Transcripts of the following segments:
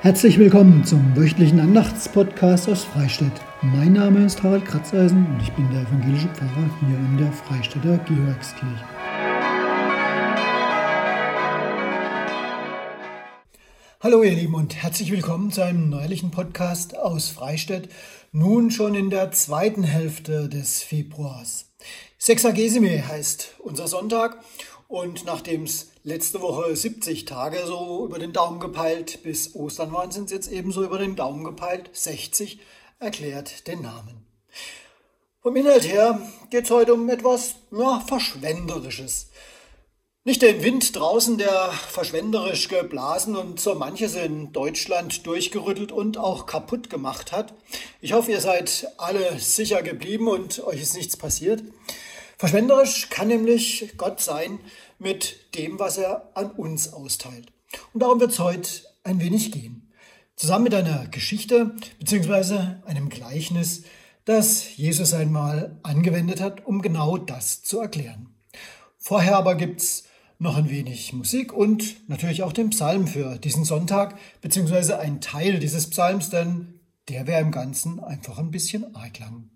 Herzlich willkommen zum wöchentlichen Andachtspodcast aus Freistadt. Mein Name ist Harald Kratzeisen und ich bin der evangelische Pfarrer hier in der Freistädter Georgskirche. Hallo ihr Lieben und herzlich willkommen zu einem neulichen Podcast aus Freistadt, nun schon in der zweiten Hälfte des Februars. Sexagesime heißt unser Sonntag und nachdem es letzte Woche 70 Tage so über den Daumen gepeilt bis Ostern waren, sind es jetzt ebenso über den Daumen gepeilt. 60 erklärt den Namen. Vom Inhalt her geht es heute um etwas ja, Verschwenderisches. Nicht den Wind draußen, der verschwenderisch geblasen und so manches in Deutschland durchgerüttelt und auch kaputt gemacht hat. Ich hoffe, ihr seid alle sicher geblieben und euch ist nichts passiert. Verschwenderisch kann nämlich Gott sein mit dem, was er an uns austeilt. Und darum wird es heute ein wenig gehen. Zusammen mit einer Geschichte bzw. einem Gleichnis, das Jesus einmal angewendet hat, um genau das zu erklären. Vorher aber gibt es noch ein wenig Musik und natürlich auch den Psalm für diesen Sonntag, beziehungsweise ein Teil dieses Psalms, denn der wäre im Ganzen einfach ein bisschen arg lang.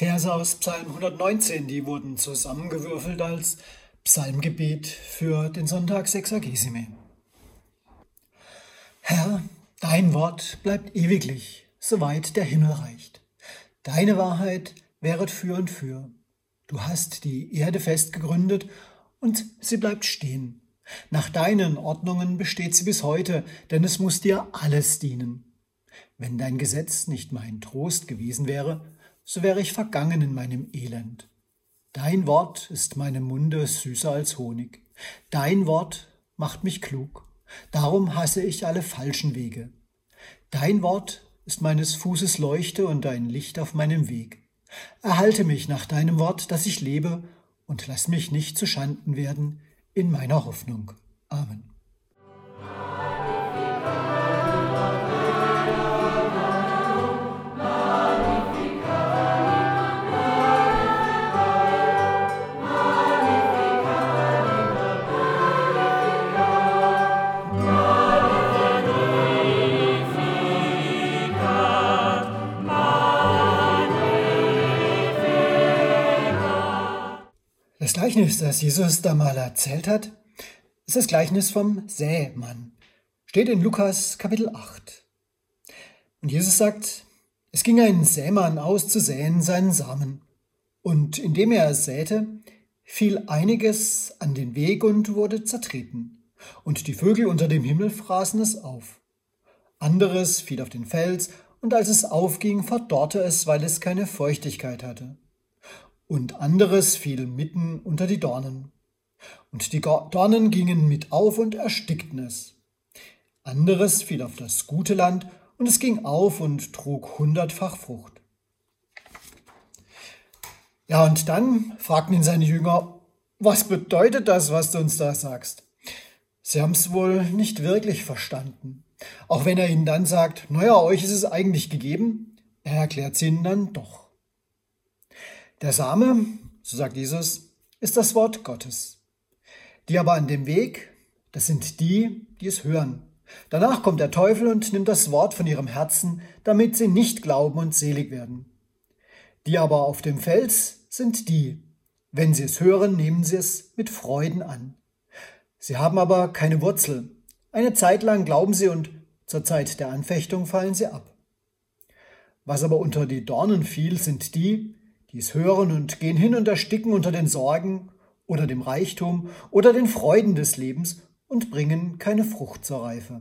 Verse aus Psalm 119, die wurden zusammengewürfelt als Psalmgebet für den Sonntag Sexagesime. Herr, dein Wort bleibt ewiglich, soweit der Himmel reicht. Deine Wahrheit wäret für und für. Du hast die Erde fest gegründet und sie bleibt stehen. Nach deinen Ordnungen besteht sie bis heute, denn es muss dir alles dienen. Wenn dein Gesetz nicht mein Trost gewesen wäre, so wäre ich vergangen in meinem Elend. Dein Wort ist meinem Munde süßer als Honig. Dein Wort macht mich klug. Darum hasse ich alle falschen Wege. Dein Wort ist meines Fußes Leuchte und ein Licht auf meinem Weg. Erhalte mich nach deinem Wort, dass ich lebe, und lass mich nicht zu Schanden werden in meiner Hoffnung. Amen. Gleichnis, das Jesus da mal erzählt hat, ist das Gleichnis vom Sämann. Steht in Lukas Kapitel 8. Und Jesus sagt, es ging ein Sämann aus zu säen seinen Samen. Und indem er säte, fiel einiges an den Weg und wurde zertreten. Und die Vögel unter dem Himmel fraßen es auf. Anderes fiel auf den Fels, und als es aufging, verdorrte es, weil es keine Feuchtigkeit hatte und anderes fiel mitten unter die Dornen. Und die Dornen gingen mit auf und erstickten es. Anderes fiel auf das gute Land, und es ging auf und trug hundertfach Frucht. Ja, und dann fragten ihn seine Jünger, was bedeutet das, was du uns da sagst? Sie haben es wohl nicht wirklich verstanden. Auch wenn er ihnen dann sagt, naja, euch ist es eigentlich gegeben, er erklärt es ihnen dann doch. Der Same, so sagt Jesus, ist das Wort Gottes. Die aber an dem Weg, das sind die, die es hören. Danach kommt der Teufel und nimmt das Wort von ihrem Herzen, damit sie nicht glauben und selig werden. Die aber auf dem Fels sind die, wenn sie es hören, nehmen sie es mit Freuden an. Sie haben aber keine Wurzel. Eine Zeit lang glauben sie und zur Zeit der Anfechtung fallen sie ab. Was aber unter die Dornen fiel, sind die, die es hören und gehen hin und ersticken unter den Sorgen oder dem Reichtum oder den Freuden des Lebens und bringen keine Frucht zur Reife.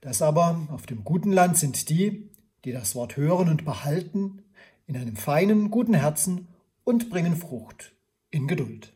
Das aber auf dem guten Land sind die, die das Wort hören und behalten, in einem feinen, guten Herzen und bringen Frucht in Geduld.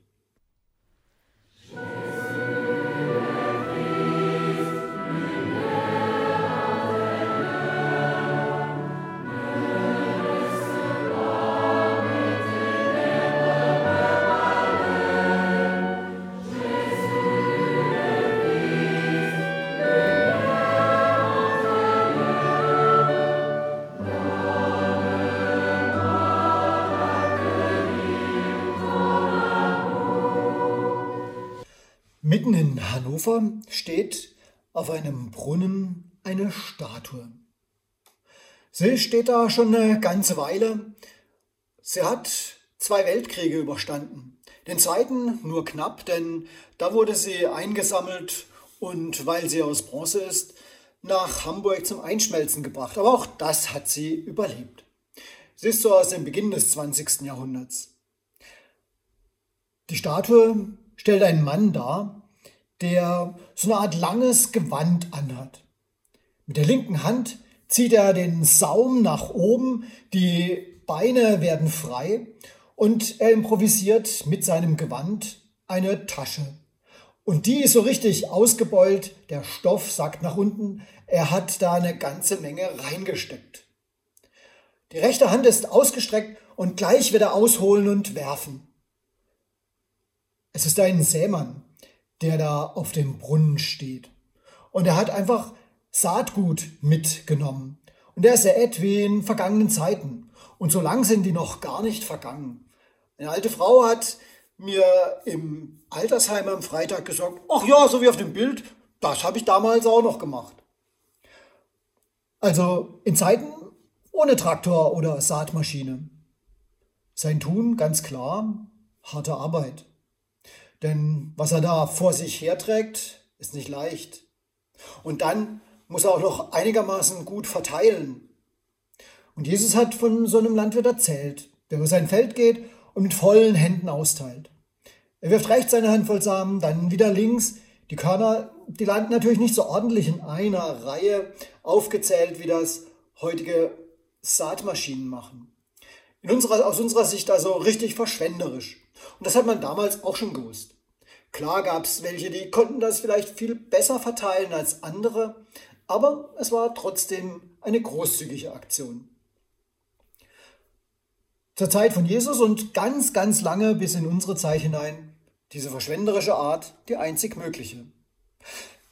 Mitten in Hannover steht auf einem Brunnen eine Statue. Sie steht da schon eine ganze Weile. Sie hat zwei Weltkriege überstanden. Den zweiten nur knapp, denn da wurde sie eingesammelt und weil sie aus Bronze ist, nach Hamburg zum Einschmelzen gebracht. Aber auch das hat sie überlebt. Sie ist so aus dem Beginn des 20. Jahrhunderts. Die Statue stellt einen Mann dar, der so eine Art langes Gewand anhat. Mit der linken Hand zieht er den Saum nach oben, die Beine werden frei und er improvisiert mit seinem Gewand eine Tasche. Und die ist so richtig ausgebeult, der Stoff sackt nach unten, er hat da eine ganze Menge reingesteckt. Die rechte Hand ist ausgestreckt und gleich wird er ausholen und werfen. Es ist ein Sämann, der da auf dem Brunnen steht. Und er hat einfach Saatgut mitgenommen. Und er sät wie in vergangenen Zeiten. Und so lang sind die noch gar nicht vergangen. Eine alte Frau hat mir im Altersheim am Freitag gesagt, ach ja, so wie auf dem Bild, das habe ich damals auch noch gemacht. Also in Zeiten ohne Traktor oder Saatmaschine. Sein Tun ganz klar, harte Arbeit. Denn was er da vor sich herträgt, ist nicht leicht. Und dann muss er auch noch einigermaßen gut verteilen. Und Jesus hat von so einem Landwirt erzählt, der über sein Feld geht und mit vollen Händen austeilt. Er wirft rechts seine Handvoll Samen, dann wieder links. Die Körner, die landen natürlich nicht so ordentlich in einer Reihe aufgezählt, wie das heutige Saatmaschinen machen. In unserer, aus unserer Sicht also richtig verschwenderisch. Und das hat man damals auch schon gewusst. Klar gab es welche, die konnten das vielleicht viel besser verteilen als andere, aber es war trotzdem eine großzügige Aktion. Zur Zeit von Jesus und ganz, ganz lange bis in unsere Zeit hinein diese verschwenderische Art die einzig mögliche.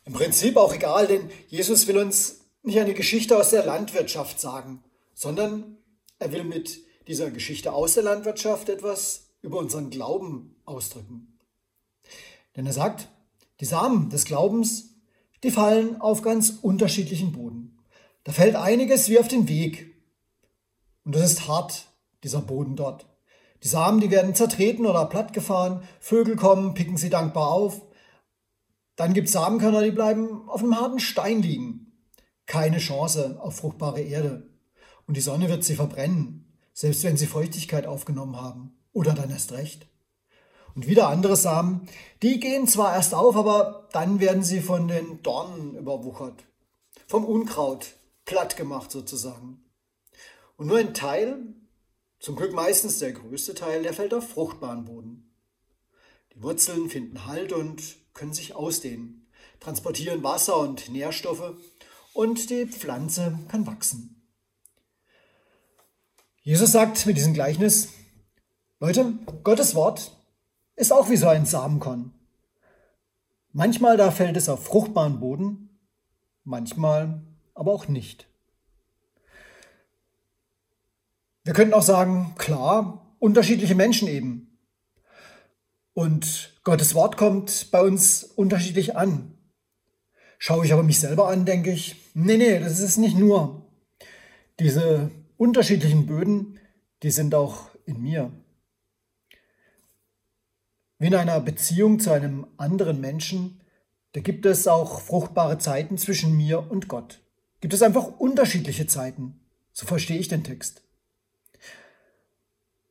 Im Prinzip auch egal, denn Jesus will uns nicht eine Geschichte aus der Landwirtschaft sagen, sondern er will mit dieser Geschichte aus der Landwirtschaft etwas über unseren Glauben ausdrücken. Denn er sagt, die Samen des Glaubens, die fallen auf ganz unterschiedlichen Boden. Da fällt einiges wie auf den Weg. Und das ist hart, dieser Boden dort. Die Samen, die werden zertreten oder plattgefahren, Vögel kommen, picken sie dankbar auf. Dann gibt es Samenkörner, die bleiben auf einem harten Stein liegen. Keine Chance auf fruchtbare Erde. Und die Sonne wird sie verbrennen, selbst wenn sie Feuchtigkeit aufgenommen haben. Oder dann erst recht. Und wieder andere Samen, die gehen zwar erst auf, aber dann werden sie von den Dornen überwuchert. Vom Unkraut platt gemacht sozusagen. Und nur ein Teil, zum Glück meistens der größte Teil, der fällt auf fruchtbaren Boden. Die Wurzeln finden Halt und können sich ausdehnen, transportieren Wasser und Nährstoffe und die Pflanze kann wachsen. Jesus sagt mit diesem Gleichnis, Leute, Gottes Wort ist auch wie so ein Samenkorn. Manchmal da fällt es auf fruchtbaren Boden, manchmal aber auch nicht. Wir könnten auch sagen, klar, unterschiedliche Menschen eben. Und Gottes Wort kommt bei uns unterschiedlich an. Schaue ich aber mich selber an, denke ich, nee, nee, das ist nicht nur. Diese unterschiedlichen Böden, die sind auch in mir. Wie in einer Beziehung zu einem anderen Menschen, da gibt es auch fruchtbare Zeiten zwischen mir und Gott. Gibt es einfach unterschiedliche Zeiten. So verstehe ich den Text.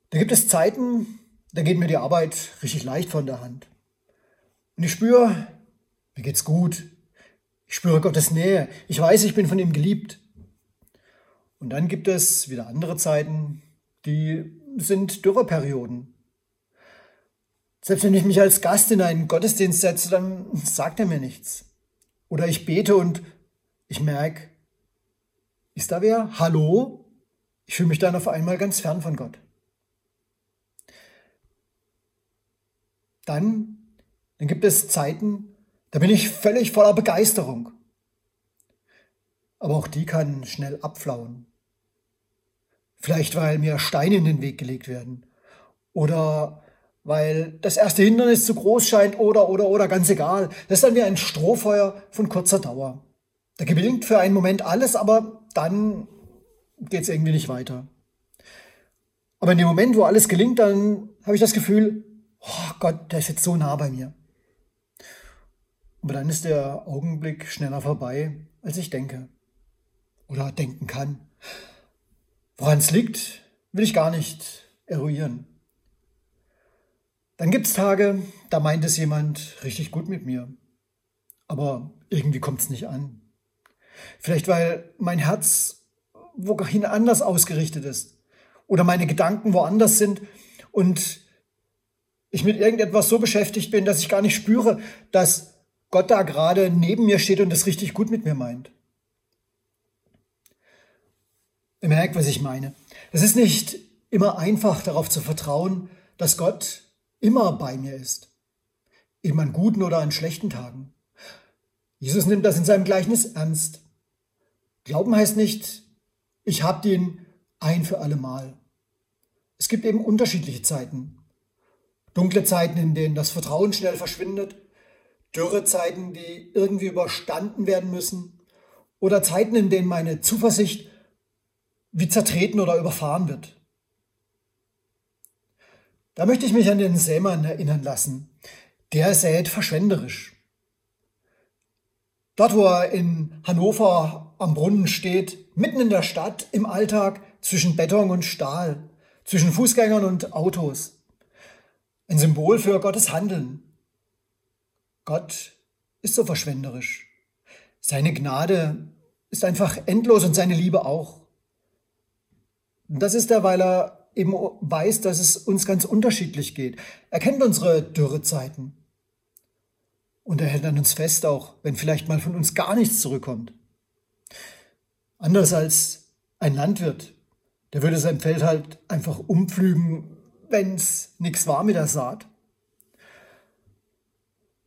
Da gibt es Zeiten, da geht mir die Arbeit richtig leicht von der Hand. Und ich spüre, Mir geht's gut. Ich spüre Gottes Nähe. Ich weiß, ich bin von ihm geliebt. Und dann gibt es wieder andere Zeiten, die sind Dürreperioden. Selbst wenn ich mich als Gast in einen Gottesdienst setze, dann sagt er mir nichts. Oder ich bete und ich merke, ist da wer? Hallo? Ich fühle mich dann auf einmal ganz fern von Gott. Dann, dann gibt es Zeiten, da bin ich völlig voller Begeisterung. Aber auch die kann schnell abflauen. Vielleicht weil mir Steine in den Weg gelegt werden. Oder weil das erste Hindernis zu groß scheint oder, oder, oder, ganz egal. Das ist dann wie ein Strohfeuer von kurzer Dauer. Da gelingt für einen Moment alles, aber dann geht es irgendwie nicht weiter. Aber in dem Moment, wo alles gelingt, dann habe ich das Gefühl, oh Gott, der ist jetzt so nah bei mir. Aber dann ist der Augenblick schneller vorbei, als ich denke. Oder denken kann. Woran es liegt, will ich gar nicht eruieren. Dann gibt es Tage, da meint es jemand richtig gut mit mir. Aber irgendwie kommt es nicht an. Vielleicht weil mein Herz wohin anders ausgerichtet ist. Oder meine Gedanken woanders sind und ich mit irgendetwas so beschäftigt bin, dass ich gar nicht spüre, dass Gott da gerade neben mir steht und es richtig gut mit mir meint. Ihr merkt, was ich meine. Es ist nicht immer einfach darauf zu vertrauen, dass Gott immer bei mir ist. Eben an guten oder an schlechten Tagen. Jesus nimmt das in seinem Gleichnis ernst. Glauben heißt nicht, ich habe den ein für alle Mal. Es gibt eben unterschiedliche Zeiten. Dunkle Zeiten, in denen das Vertrauen schnell verschwindet, dürre Zeiten, die irgendwie überstanden werden müssen, oder Zeiten, in denen meine Zuversicht wie zertreten oder überfahren wird. Da möchte ich mich an den Sämann erinnern lassen. Der sät verschwenderisch. Dort, wo er in Hannover am Brunnen steht, mitten in der Stadt, im Alltag, zwischen Beton und Stahl, zwischen Fußgängern und Autos. Ein Symbol für Gottes Handeln. Gott ist so verschwenderisch. Seine Gnade ist einfach endlos und seine Liebe auch. Und das ist er, weil er eben weiß, dass es uns ganz unterschiedlich geht. Er kennt unsere Dürrezeiten. Und er hält an uns fest, auch wenn vielleicht mal von uns gar nichts zurückkommt. Anders als ein Landwirt, der würde sein Feld halt einfach umpflügen, wenn es nichts war mit der Saat.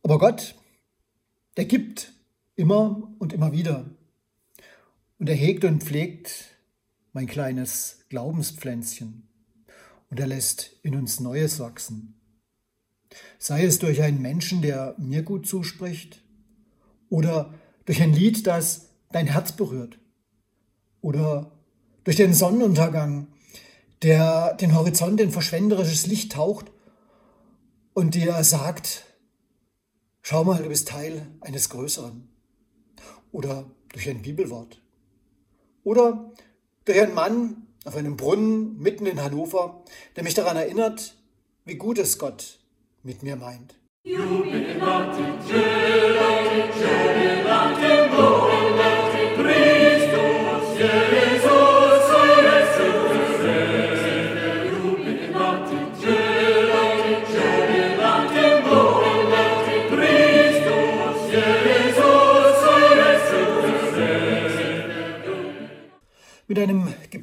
Aber Gott, der gibt immer und immer wieder. Und er hegt und pflegt mein kleines Glaubenspflänzchen und er lässt in uns Neues wachsen. Sei es durch einen Menschen, der mir gut zuspricht, oder durch ein Lied, das dein Herz berührt, oder durch den Sonnenuntergang, der den Horizont in verschwenderisches Licht taucht und dir sagt, schau mal, du bist Teil eines Größeren. Oder durch ein Bibelwort. Oder durch einen Mann, auf einem Brunnen mitten in Hannover, der mich daran erinnert, wie gut es Gott mit mir meint. Jubilate,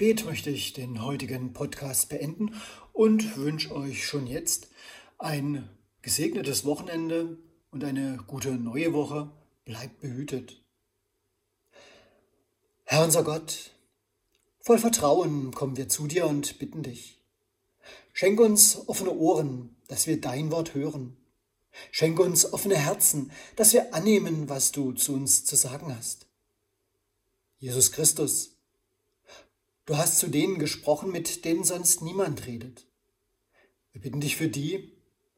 Gebet möchte ich den heutigen Podcast beenden und wünsche euch schon jetzt ein gesegnetes Wochenende und eine gute neue Woche. Bleibt behütet. Herr unser Gott, voll Vertrauen kommen wir zu dir und bitten dich. Schenk uns offene Ohren, dass wir dein Wort hören. Schenk uns offene Herzen, dass wir annehmen, was du zu uns zu sagen hast. Jesus Christus, Du hast zu denen gesprochen, mit denen sonst niemand redet. Wir bitten dich für die,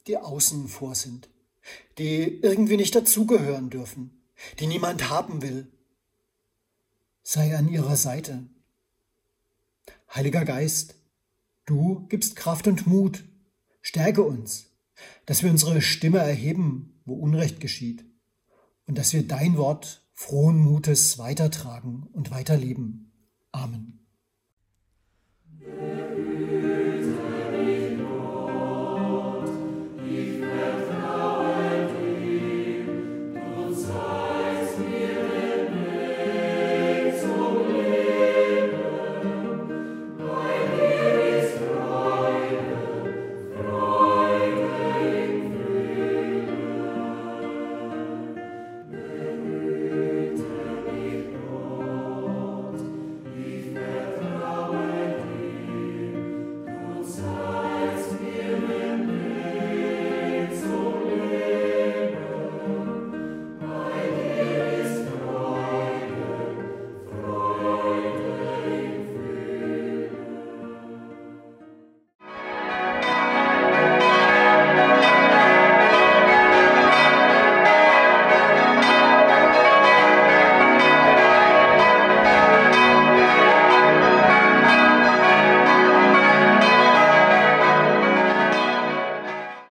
die außen vor sind, die irgendwie nicht dazugehören dürfen, die niemand haben will. Sei an ihrer Seite. Heiliger Geist, du gibst Kraft und Mut. Stärke uns, dass wir unsere Stimme erheben, wo Unrecht geschieht, und dass wir dein Wort frohen Mutes weitertragen und weiterleben. Amen.